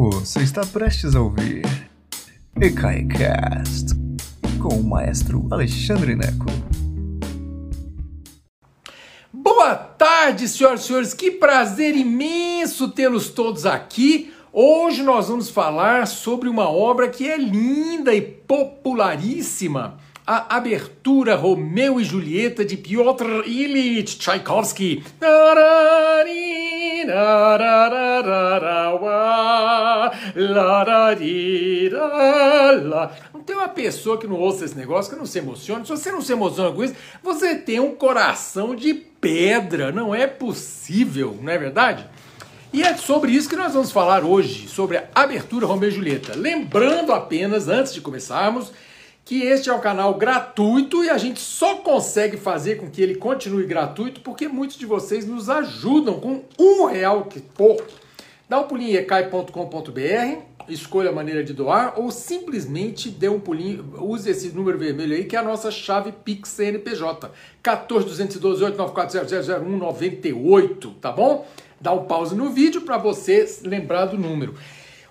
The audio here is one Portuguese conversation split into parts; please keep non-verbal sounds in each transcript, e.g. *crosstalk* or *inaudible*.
Você está prestes a ouvir EKAICAST com o maestro Alexandre Neco. Boa tarde, senhoras e senhores. Que prazer imenso tê-los todos aqui. Hoje nós vamos falar sobre uma obra que é linda e popularíssima a abertura Romeu e Julieta de Piotr Ilyich Tchaikovsky. Não tem uma pessoa que não ouça esse negócio que não se emocione. Se você não se emociona com isso, você tem um coração de pedra. Não é possível, não é verdade? E é sobre isso que nós vamos falar hoje, sobre a abertura Romeu e Julieta. Lembrando apenas, antes de começarmos, que este é um canal gratuito e a gente só consegue fazer com que ele continue gratuito porque muitos de vocês nos ajudam com um real que for. Dá um pulinho em ecai.com.br, escolha a maneira de doar ou simplesmente dê um pulinho, use esse número vermelho aí que é a nossa chave Pix CNPJ, 14212 tá bom? Dá um pause no vídeo para você lembrar do número.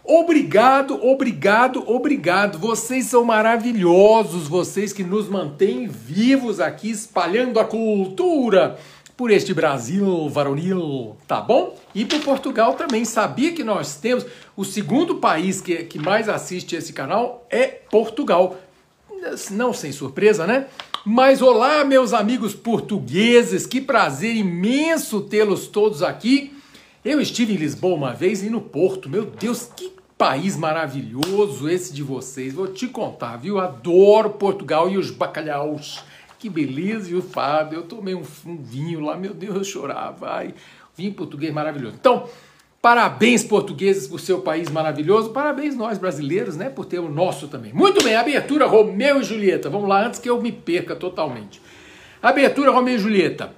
Obrigado, obrigado, obrigado. Vocês são maravilhosos, vocês que nos mantêm vivos aqui, espalhando a cultura por este Brasil varonil, tá bom? E por Portugal também. Sabia que nós temos o segundo país que, que mais assiste esse canal é Portugal. Não sem surpresa, né? Mas olá, meus amigos portugueses, que prazer imenso tê-los todos aqui. Eu estive em Lisboa uma vez e no Porto. Meu Deus, que país maravilhoso esse de vocês. Vou te contar, viu? Adoro Portugal e os bacalhaus. Que beleza, e o fado. Eu tomei um, um, vinho lá, meu Deus, eu chorava. Ai, vinho português maravilhoso. Então, parabéns portugueses por seu país maravilhoso. Parabéns nós brasileiros, né, por ter o nosso também. Muito bem, abertura Romeu e Julieta. Vamos lá, antes que eu me perca totalmente. Abertura Romeu e Julieta.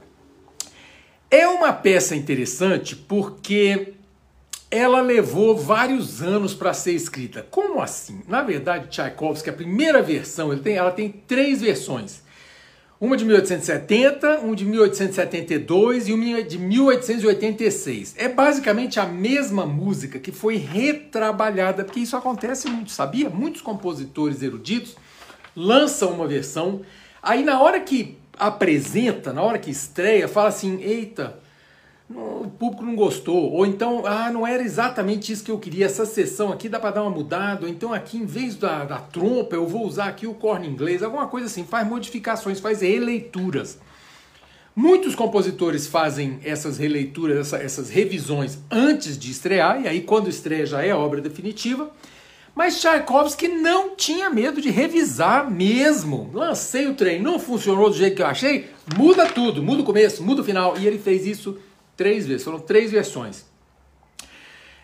É uma peça interessante porque ela levou vários anos para ser escrita. Como assim? Na verdade, Tchaikovsky, a primeira versão, ele tem, ela tem três versões. Uma de 1870, uma de 1872 e uma de 1886. É basicamente a mesma música que foi retrabalhada, porque isso acontece muito, sabia? Muitos compositores eruditos lançam uma versão, aí na hora que apresenta, na hora que estreia, fala assim: eita, o público não gostou, ou então, ah, não era exatamente isso que eu queria, essa sessão aqui dá para dar uma mudada, ou então aqui em vez da, da trompa eu vou usar aqui o corno inglês, alguma coisa assim, faz modificações, faz releituras. Muitos compositores fazem essas releituras, essa, essas revisões antes de estrear, e aí quando estreia já é obra definitiva. Mas Tchaikovsky não tinha medo de revisar mesmo. Lancei o trem, não funcionou do jeito que eu achei, muda tudo, muda o começo, muda o final. E ele fez isso três vezes, foram três versões.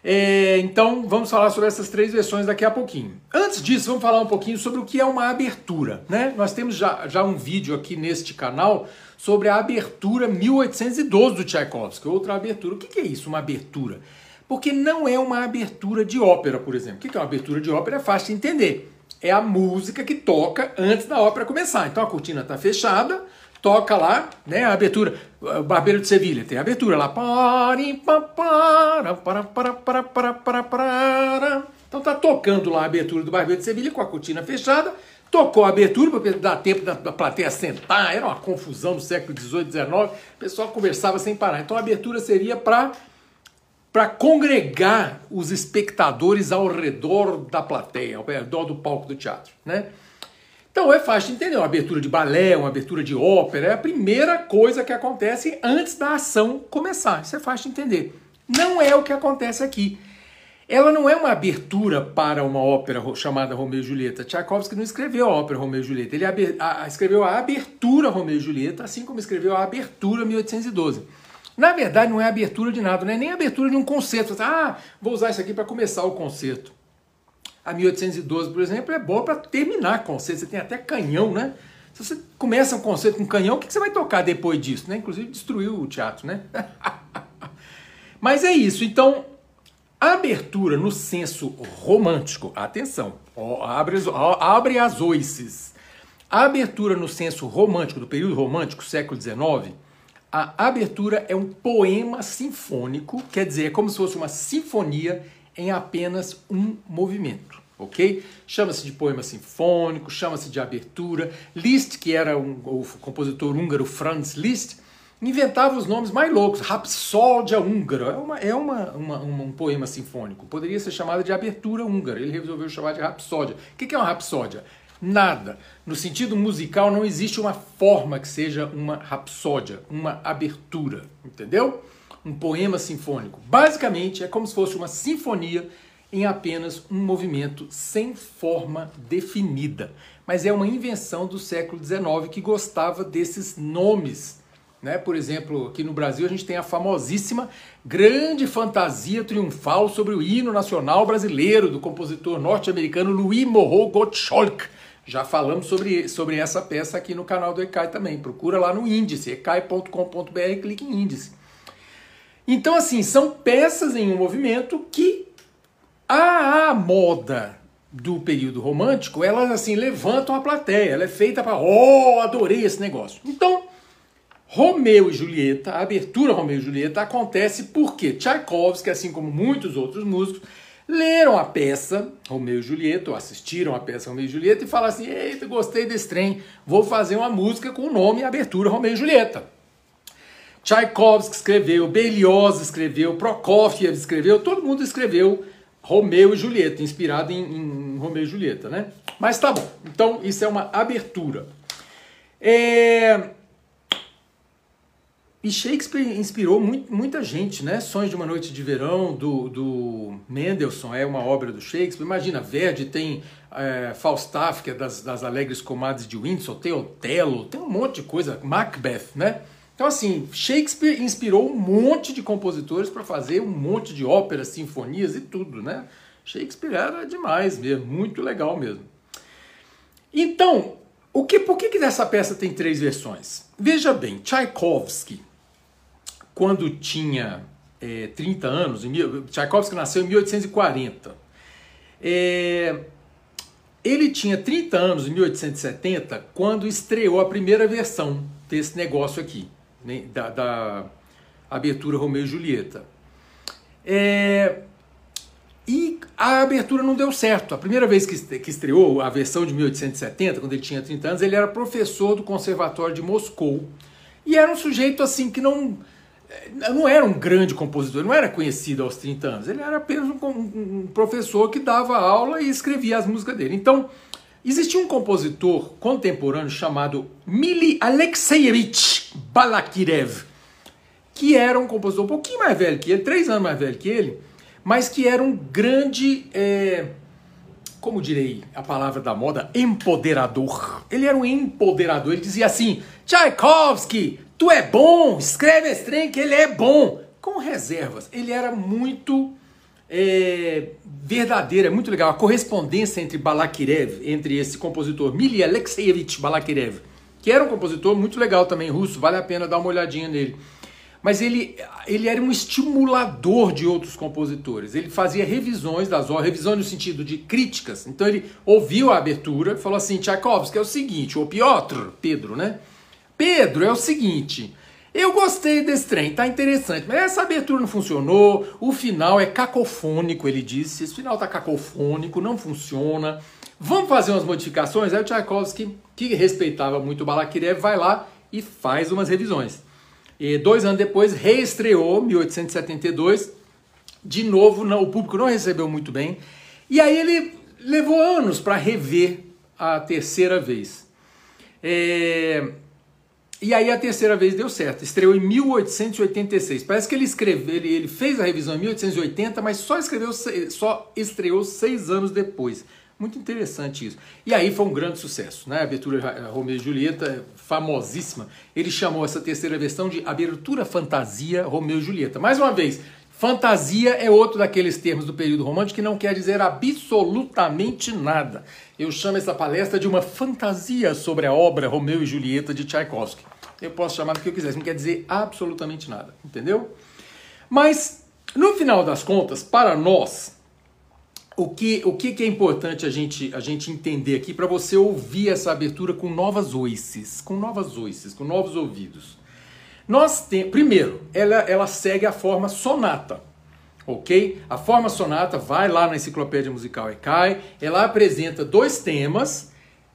É, então vamos falar sobre essas três versões daqui a pouquinho. Antes disso, vamos falar um pouquinho sobre o que é uma abertura. Né? Nós temos já, já um vídeo aqui neste canal sobre a abertura 1812 do Tchaikovsky, outra abertura. O que é isso, uma abertura? Porque não é uma abertura de ópera, por exemplo. O que é uma abertura de ópera? É fácil de entender. É a música que toca antes da ópera começar. Então a cortina está fechada, toca lá, né, a abertura, o Barbeiro de Sevilha, tem a abertura lá. Então tá tocando lá a abertura do Barbeiro de Sevilha com a cortina fechada, tocou a abertura para dar tempo da, da plateia sentar, era uma confusão no século XVIII, XIX, o pessoal conversava sem parar. Então a abertura seria para para congregar os espectadores ao redor da plateia, ao redor do palco do teatro, né? Então é fácil de entender, uma abertura de balé, uma abertura de ópera, é a primeira coisa que acontece antes da ação começar. Isso é fácil de entender. Não é o que acontece aqui. Ela não é uma abertura para uma ópera chamada Romeu e Julieta. Tchaikovsky não escreveu a ópera Romeu e Julieta. Ele escreveu a abertura Romeu e Julieta, assim como escreveu a abertura 1812. Na verdade, não é abertura de nada, não é nem abertura de um concerto. Ah, vou usar isso aqui para começar o concerto. A 1812, por exemplo, é boa para terminar concerto. Você tem até canhão, né? Se você começa um concerto com canhão, o que você vai tocar depois disso? Né? Inclusive destruiu o teatro, né? *laughs* Mas é isso. Então, a abertura no senso romântico, atenção, abre, abre as oices. A abertura no senso romântico, do período romântico, século XIX, a abertura é um poema sinfônico, quer dizer, é como se fosse uma sinfonia em apenas um movimento, ok? Chama-se de poema sinfônico, chama-se de abertura. Liszt, que era um, o compositor húngaro Franz Liszt, inventava os nomes mais loucos. Rapsódia húngara é, uma, é uma, uma, um poema sinfônico. Poderia ser chamado de abertura húngara. Ele resolveu chamar de rapsódia. O que é uma rapsódia? Nada. No sentido musical, não existe uma forma que seja uma rapsódia, uma abertura. Entendeu? Um poema sinfônico. Basicamente, é como se fosse uma sinfonia em apenas um movimento sem forma definida. Mas é uma invenção do século XIX que gostava desses nomes né? Por exemplo, aqui no Brasil a gente tem a famosíssima Grande Fantasia Triunfal sobre o hino nacional brasileiro do compositor norte-americano Louis Moreau Gottschalk. Já falamos sobre, sobre essa peça aqui no canal do ECAI também. Procura lá no índice, ecai.com.br, clique em índice. Então, assim, são peças em um movimento que a, moda do período romântico, elas assim levantam a plateia. Ela é feita para, oh, adorei esse negócio. Então, Romeu e Julieta, a abertura Romeu e Julieta acontece porque Tchaikovsky, assim como muitos outros músicos, leram a peça Romeu e Julieta, ou assistiram a peça Romeu e Julieta e falaram assim: Eita, gostei desse trem, vou fazer uma música com o nome Abertura Romeu e Julieta. Tchaikovsky escreveu, Berlioz escreveu, Prokofiev escreveu, todo mundo escreveu Romeu e Julieta, inspirado em, em Romeu e Julieta, né? Mas tá bom, então isso é uma abertura. É, e Shakespeare inspirou muito, muita gente, né? Sonhos de uma Noite de Verão, do, do Mendelssohn, é uma obra do Shakespeare. Imagina, Verdi tem é, Falstaff, que é das, das Alegres Comadres de Windsor, tem Otelo, tem um monte de coisa, Macbeth, né? Então, assim, Shakespeare inspirou um monte de compositores para fazer um monte de óperas, sinfonias e tudo, né? Shakespeare era demais mesmo, muito legal mesmo. Então, o que, por que, que dessa peça tem três versões? Veja bem, Tchaikovsky, quando tinha é, 30 anos, Tchaikovsky nasceu em 1840. É, ele tinha 30 anos em 1870 quando estreou a primeira versão desse negócio aqui, da, da, abertura Romeu e Julieta. É, e a abertura não deu certo. A primeira vez que, que estreou a versão de 1870, quando ele tinha 30 anos, ele era professor do Conservatório de Moscou. E era um sujeito assim que não não era um grande compositor, não era conhecido aos 30 anos. Ele era apenas um, um, professor que dava aula e escrevia as músicas dele. Então, existia um compositor contemporâneo chamado Mili Alexeyevich Balakirev, que era um compositor um pouquinho mais velho que ele, três anos mais velho que ele, mas que era um grande, é, como direi a palavra da moda, empoderador. Ele era um empoderador. Ele dizia assim: Tchaikovsky, Tu é bom, escreve esse trem que ele é bom. Com reservas. Ele era muito é, verdadeiro, é muito legal. A correspondência entre Balakirev, entre esse compositor Mili Alexeyevich Balakirev, que era um compositor muito legal também, russo, vale a pena dar uma olhadinha nele. Mas ele, ele era um estimulador de outros compositores. Ele fazia revisões das obras, revisões no sentido de críticas. Então ele ouviu a abertura e falou assim: Tchaikovsky é o seguinte, o Piotr, Pedro, né? Pedro, é o seguinte. Eu gostei desse trem, tá interessante, mas essa abertura não funcionou, o final é cacofônico, ele disse. Esse final tá cacofônico, não funciona. Vamos fazer umas modificações? Aí o Tchaikovsky, que respeitava muito o Balakirev, vai lá e faz umas revisões. E dois anos depois, reestreou, 1872. De novo, não, o público não recebeu muito bem. E aí ele levou anos para rever a terceira vez. É, e aí a terceira vez deu certo. Estreou em 1886. Parece que ele escreveu, ele, ele fez a revisão em 1880, mas só escreveu, só estreou seis anos depois. Muito interessante isso. E aí foi um grande sucesso, né? A abertura Romeu e Julieta, famosíssima. Ele chamou essa terceira versão de Abertura Fantasia Romeu e Julieta. Mais uma vez, fantasia é outro daqueles termos do período romântico que não quer dizer absolutamente nada. Eu chamo essa palestra de uma fantasia sobre a obra Romeu e Julieta de Tchaikovsky eu posso chamar do que eu quiser, não quer dizer absolutamente nada, entendeu? Mas, no final das contas, para nós, o que, o que é importante a gente, a gente entender aqui para você ouvir essa abertura com novas oices, com novas oices, com novos ouvidos? Nós tem, primeiro, ela, ela segue a forma sonata. ok? A forma sonata vai lá na enciclopédia musical e cai. Ela apresenta dois temas,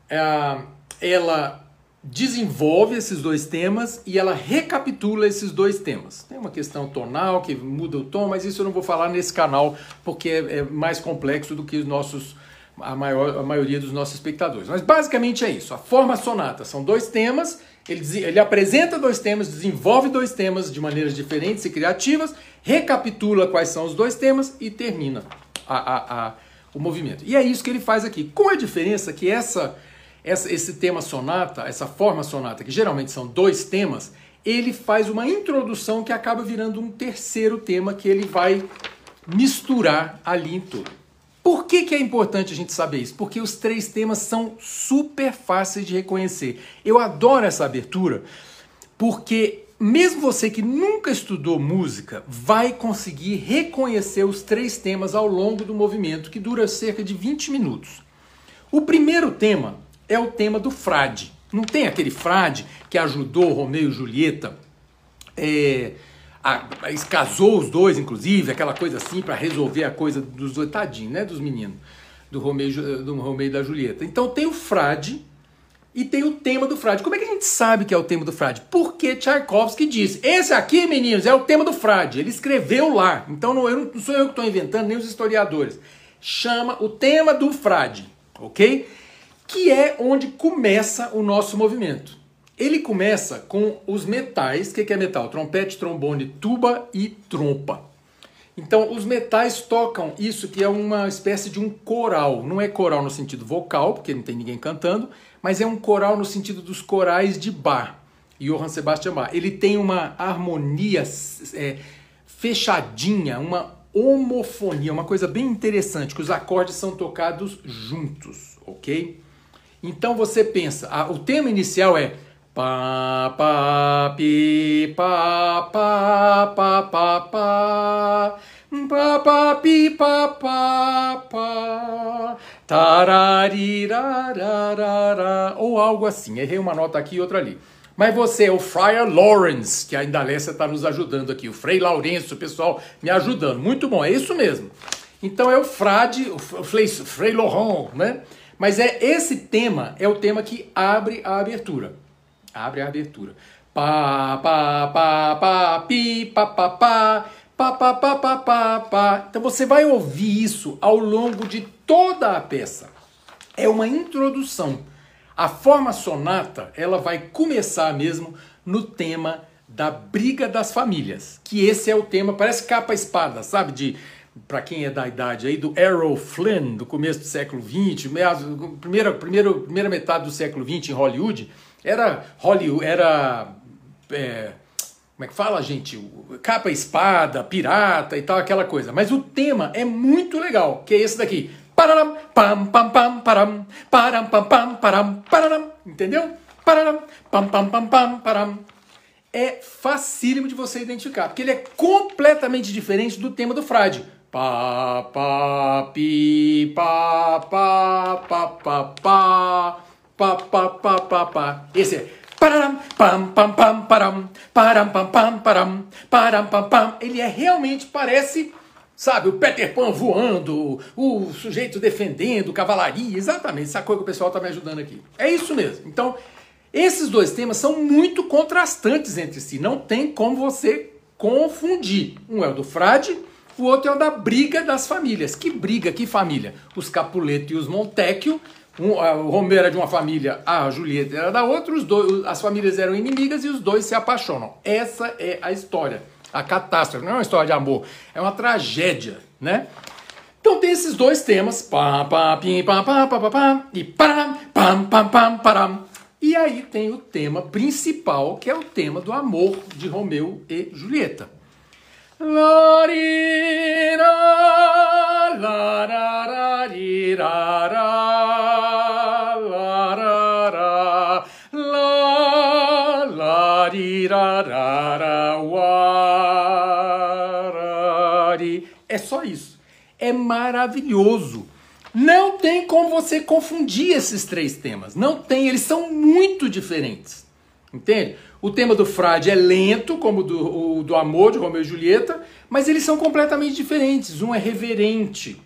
é, ela desenvolve esses dois temas e ela recapitula esses dois temas. Tem uma questão tonal que muda o tom, mas isso eu não vou falar nesse canal porque é, é mais complexo do que os nossos a, maior, a maioria dos nossos espectadores. Mas basicamente é isso. A forma sonata são dois temas. Ele, ele apresenta dois temas, desenvolve dois temas de maneiras diferentes e criativas, recapitula quais são os dois temas e termina a, a, a, o movimento. E é isso que ele faz aqui. Com a diferença que essa essa, esse tema sonata, essa forma sonata, que geralmente são dois temas, ele faz uma introdução que acaba virando um terceiro tema que ele vai misturar ali em tudo. Por que, que é importante a gente saber isso? Porque os três temas são super fáceis de reconhecer. Eu adoro essa abertura, porque mesmo você que nunca estudou música vai conseguir reconhecer os três temas ao longo do movimento, que dura cerca de 20 minutos. O primeiro tema é o tema do frade. Não tem aquele frade que ajudou Romeu e Julieta, é, a, casou os dois, inclusive, aquela coisa assim, para resolver a coisa dos dois, tadinho, né, dos meninos, do Romeu, do Romeu e da Julieta. Então tem o frade e tem o tema do frade. Como é que a gente sabe que é o tema do frade? Porque Tchaikovsky disse, esse aqui, meninos, é o tema do frade. Ele escreveu lá. Então não, eu, não sou eu que estou inventando, nem os historiadores. Chama o tema do frade, ok? que é onde começa o nosso movimento. Ele começa com os metais. O que é metal? Trompete, trombone, tuba e trompa. Então, os metais tocam isso que é uma espécie de um coral. Não é coral no sentido vocal, porque não tem ninguém cantando, mas é um coral no sentido dos corais de Bach, Johann Sebastian Bach. Ele tem uma harmonia é, fechadinha, uma homofonia, uma coisa bem interessante, que os acordes são tocados juntos, ok? Então você pensa, a, o tema inicial é pá, pá, pi, pá, pá, pá, pá, pá, pá, pá, pi, pá, pá, tararirararara, ou algo assim. Errei uma nota aqui e outra ali. Mas você é o Friar Lawrence, que a Indalécia está nos ajudando aqui. O Frei Lourenço, o pessoal me ajudando. Muito bom, é isso mesmo. Então é o frade, o Frei, Frei Laurent, né? Mas é esse tema é o tema que abre a abertura. Abre a abertura. Pá, pá, pá, pá, pi, pá, pá, pá, pá, pá, pá, pá, pá. Então você vai ouvir isso ao longo de toda a peça. É uma introdução. A forma sonata, ela vai começar mesmo no tema da briga das famílias, que esse é o tema, parece capa espada, sabe, de para quem é da idade aí, do Errol Flynn, do começo do século XX, primeira, primeira, primeira metade do século XX em Hollywood, era Hollywood, era. É, como é que fala, gente? Capa espada, pirata e tal, aquela coisa. Mas o tema é muito legal, que é esse daqui. Pararam, pam, pam, pam, param, param, pam, pam, param, pararam, entendeu? Pararam, pam, pam, pam, pam, param. É facílimo de você identificar, porque ele é completamente diferente do tema do frade. Pá, pá, pi, pá, pá, pá, pá, pá, pá, pá, pá, pá, pá. Esse é param, pam, pam, pam, param, param, pam, pam, param, param, pam, pam. Ele é realmente parece, sabe, o Peter Pan voando, o sujeito defendendo, cavalaria, exatamente, coisa que o pessoal está me ajudando aqui. É isso mesmo. Então, esses dois temas são muito contrastantes entre si, não tem como você confundir. Um é o do frade o outro é o da briga das famílias. Que briga, que família? Os Capuleto e os Montecchio. Um, o Romero era de uma família, a Julieta era da outra, os dois, as famílias eram inimigas e os dois se apaixonam. Essa é a história, a catástrofe. Não é uma história de amor, é uma tragédia, né? Então tem esses dois temas, pim, e. E aí tem o tema principal, que é o tema do amor de Romeu e Julieta. É só isso. É maravilhoso. Não tem como você confundir esses três temas. Não tem, eles são muito diferentes. Entende? O tema do Frade é lento, como do, o do amor de Romeu e Julieta, mas eles são completamente diferentes. Um é reverente,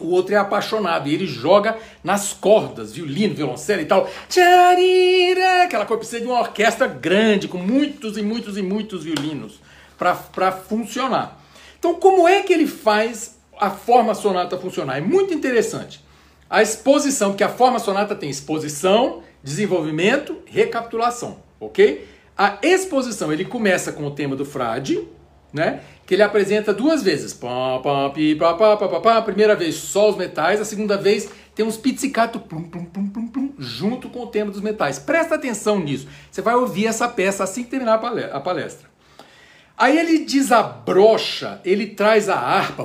o outro é apaixonado e ele joga nas cordas, violino, violoncelo e tal. Tcharira, aquela coisa precisa de uma orquestra grande, com muitos e muitos e muitos violinos para funcionar. Então, como é que ele faz a forma sonata funcionar? É muito interessante. A exposição, porque a forma sonata tem exposição, desenvolvimento, recapitulação, ok? A exposição, ele começa com o tema do frade, né? Que ele apresenta duas vezes. Pá, primeira vez só os metais, a segunda vez tem uns pizzicato plum, plum, plum, plum, plum, junto com o tema dos metais. Presta atenção nisso. Você vai ouvir essa peça assim que terminar a palestra. Aí ele desabrocha, ele traz a harpa.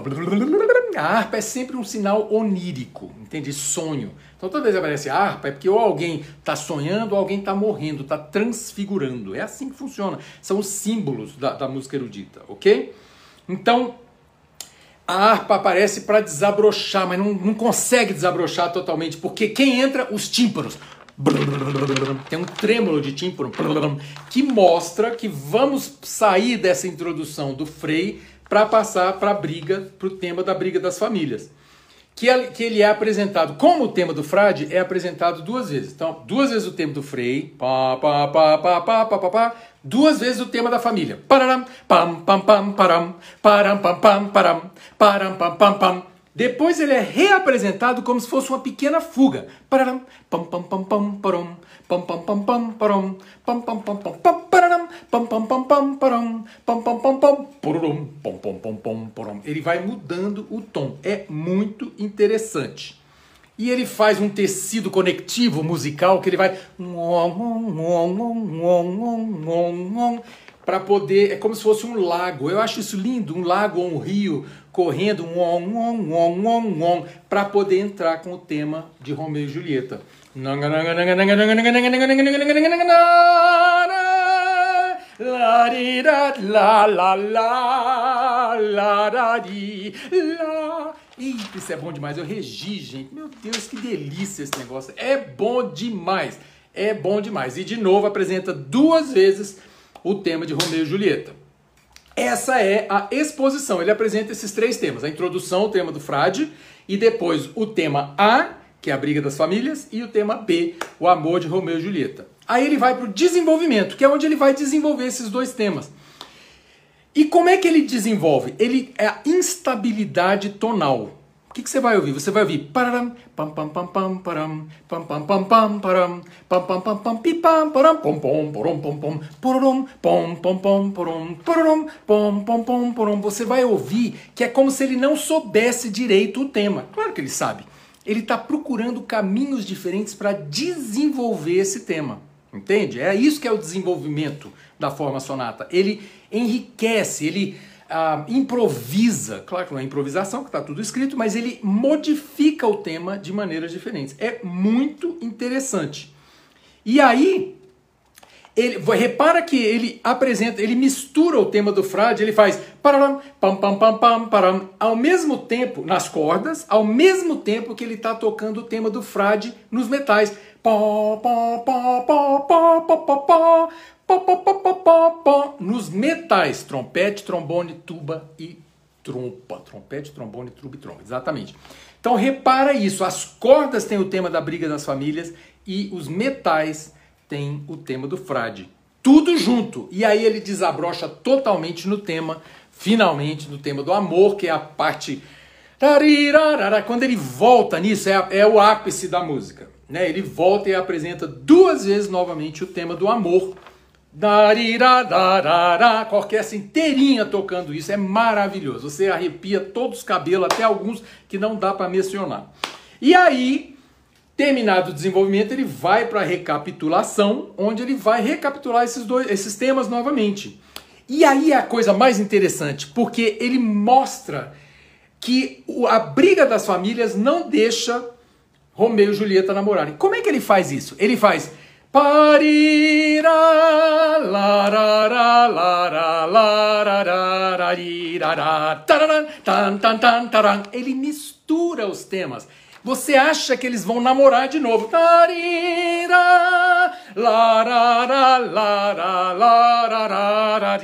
A harpa é sempre um sinal onírico, entende? Sonho. Então toda vez que aparece harpa é porque ou alguém está sonhando ou alguém está morrendo, está transfigurando. É assim que funciona. São os símbolos da, da música erudita, ok? Então a harpa aparece para desabrochar, mas não, não consegue desabrochar totalmente, porque quem entra? Os tímpanos. Tem um trêmulo de tímpano que mostra que vamos sair dessa introdução do Frei para passar para a briga, para o tema da briga das famílias. Que, ele é apresentado, como o tema do Frade, é apresentado duas vezes. Então, duas vezes o tema do Frei, pá, pá, pá, pá, pá, pá, pá, pá, duas vezes o tema da família. Pararam, pam, pam, pam, param, param, pam, pam, param, param, pam, pam, pam. Depois ele é reapresentado como se fosse uma pequena fuga. Pararam, pam pam pam pam param, pam pam pam pam param, pam pam pam pam pam pam pam pam pam param, pam pam pam pam purum, pam pam pam pam param. Ele vai mudando o tom. É muito interessante. E ele faz um tecido conectivo musical que ele vai para poder, é como se fosse um lago. Eu acho isso lindo, um lago ou um rio correndo um para poder entrar com o tema de Romeu e Julieta. Eita, isso é bom demais. Eu regi, gente. Meu Deus, que delícia esse negócio. É bom demais. É bom demais. E de novo apresenta duas vezes o tema de Romeu e Julieta. Essa é a exposição. Ele apresenta esses três temas: a introdução, o tema do frade, e depois o tema A, que é a briga das famílias, e o tema B, o amor de Romeu e Julieta. Aí ele vai para o desenvolvimento, que é onde ele vai desenvolver esses dois temas. E como é que ele desenvolve? Ele é a instabilidade tonal. O que, que você vai ouvir? Você vai ouvir pararam, pam pam pam pam param, pam pam pam pam param, pam pam pam pam pipam param, pom pom porom pom pom porom pom pom pom porom porom pom pom pom porom. Você vai ouvir que é como se ele não soubesse direito o tema. Claro que ele sabe. Ele está procurando caminhos diferentes para desenvolver esse tema. Entende? É isso que é o desenvolvimento da forma sonata. Ele enriquece, ele ah, improvisa, claro que não é improvisação, que está tudo escrito, mas ele modifica o tema de maneiras diferentes. É muito interessante. E aí, ele, repara que ele apresenta, ele mistura o tema do frade, ele faz pararam, pam pam pam pam param, ao mesmo tempo nas cordas, ao mesmo tempo que ele está tocando o tema do frade nos metais. Nos metais, trompete, trombone, tuba e trompa. Trompete, trombone, tuba e trompa, exatamente. Então repara isso, as cordas têm o tema da briga das famílias e os metais têm o tema do frade. Tudo junto. E aí ele desabrocha totalmente no tema, finalmente, no tema do amor, que é a parte. Quando ele volta nisso, é, é o ápice da música. Né? Ele volta e apresenta duas vezes novamente o tema do amor com a orquestra inteirinha tocando isso, é maravilhoso. Você arrepia todos os cabelos, até alguns que não dá para mencionar. E aí, terminado o desenvolvimento, ele vai para a recapitulação, onde ele vai recapitular esses, dois, esses temas novamente. E aí é a coisa mais interessante, porque ele mostra que a briga das famílias não deixa Romeu e Julieta namorarem. Como é que ele faz isso? Ele faz. Ele mistura os temas. Você acha que eles vão namorar de novo. Tarira, larara, larara, larara,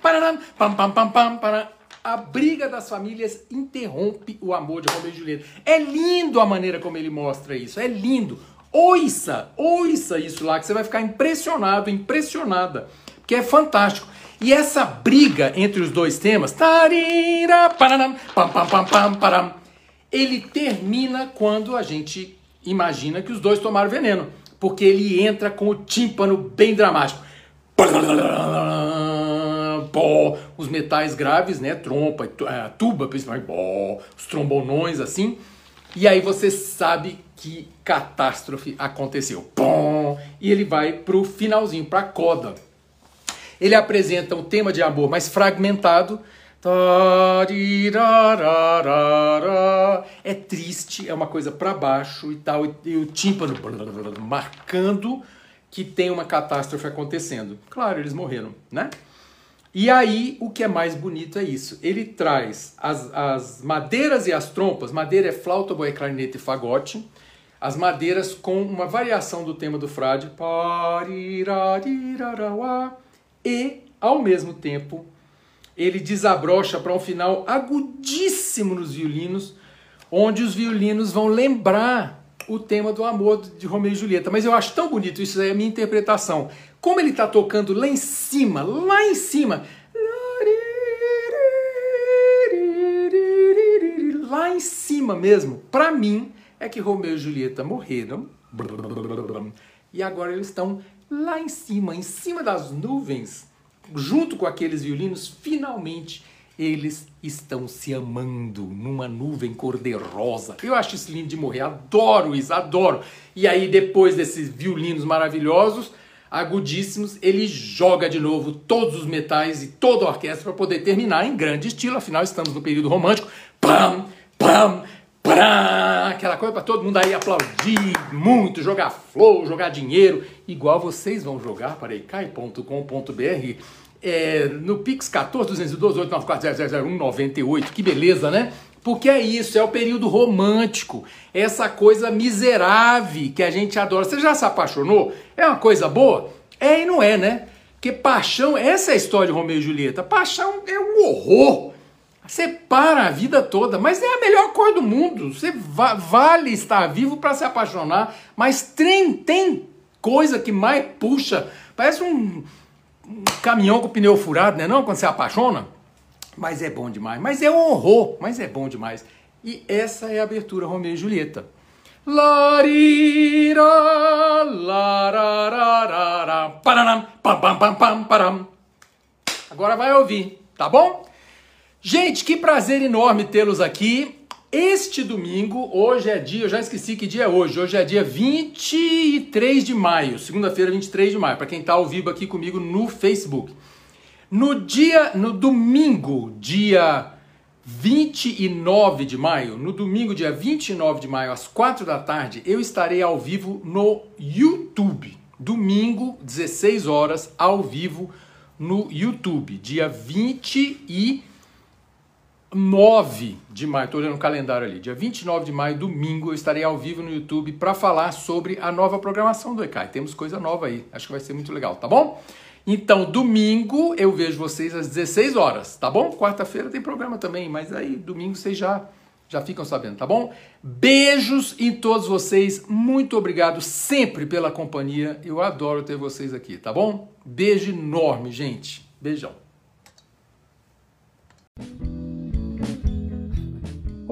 pararam, pam, pam, pam, pam, pararam. A briga das famílias interrompe o amor de Romeu e Julieta. É lindo a maneira como ele mostra isso. É lindo. Ouça, ouça isso lá, que você vai ficar impressionado, impressionada. Porque é fantástico. E essa briga entre os dois temas, tarira, pararam, pam, pam, pam, pam, param, ele termina quando a gente imagina que os dois tomaram veneno. Porque ele entra com o tímpano bem dramático. os metais graves, né? Trompa, é, tuba, principalmente, os trombonões assim. E aí você sabe que catástrofe aconteceu. E ele vai pro finalzinho, pra coda. Ele apresenta um tema de amor mais fragmentado, é triste, é uma coisa para baixo e tal, e o tímpano marcando que tem uma catástrofe acontecendo. Claro, eles morreram, né? E aí, o que é mais bonito é isso. Ele traz as, as madeiras e as trompas. Madeira é flauta, boia, clarinete e fagote. As madeiras com uma variação do tema do frade. E, ao mesmo tempo, ele desabrocha para um final agudíssimo nos violinos, onde os violinos vão lembrar o tema do amor de Romeu e Julieta. Mas eu acho tão bonito, isso é a minha interpretação. Como ele está tocando lá em cima, lá em cima, lá em cima mesmo, para mim é que Romeu e Julieta morreram e agora eles estão lá em cima, em cima das nuvens junto com aqueles violinos, finalmente eles estão se amando numa nuvem cor-de-rosa. Eu acho isso lindo de morrer, adoro isso, adoro. E aí, depois desses violinos maravilhosos, agudíssimos, ele joga de novo todos os metais e toda a orquestra para poder terminar em grande estilo, afinal estamos no período romântico. Pam, pam, pam, aquela coisa para todo mundo aí aplaudir muito, jogar flow, jogar dinheiro, igual vocês vão jogar para ecai.com.br é, no Pix 14 212 894 98. Que beleza, né? Porque é isso, é o período romântico, essa coisa miserável que a gente adora. Você já se apaixonou? É uma coisa boa? É e não é, né? Porque paixão, essa é a história de Romeu e Julieta. Paixão é um horror. Você para a vida toda, mas é a melhor coisa do mundo. Você va vale estar vivo para se apaixonar, mas tem, tem coisa que mais puxa. Parece um, um caminhão com pneu furado, né? Não, quando você apaixona. Mas é bom demais. Mas é um horror, mas é bom demais. E essa é a abertura Romeu e Julieta. Larira, larararara, pararam, pam, pam, pam, pam. Agora vai ouvir, tá bom? Gente, que prazer enorme tê-los aqui. Este domingo, hoje é dia, eu já esqueci que dia é hoje. Hoje é dia 23 de maio, segunda-feira, 23 de maio, para quem está ao vivo aqui comigo no Facebook. No dia, no domingo, dia 29 de maio, no domingo, dia 29 de maio, às 4 da tarde, eu estarei ao vivo no YouTube. Domingo, 16 horas, ao vivo no YouTube. Dia 29 9 de maio, estou olhando o calendário ali, dia 29 de maio, domingo, eu estarei ao vivo no YouTube para falar sobre a nova programação do ECAI. Temos coisa nova aí, acho que vai ser muito legal, tá bom? Então, domingo eu vejo vocês às 16 horas, tá bom? Quarta-feira tem programa também, mas aí domingo vocês já já ficam sabendo, tá bom? Beijos em todos vocês, muito obrigado sempre pela companhia. Eu adoro ter vocês aqui, tá bom? Beijo enorme, gente. Beijão.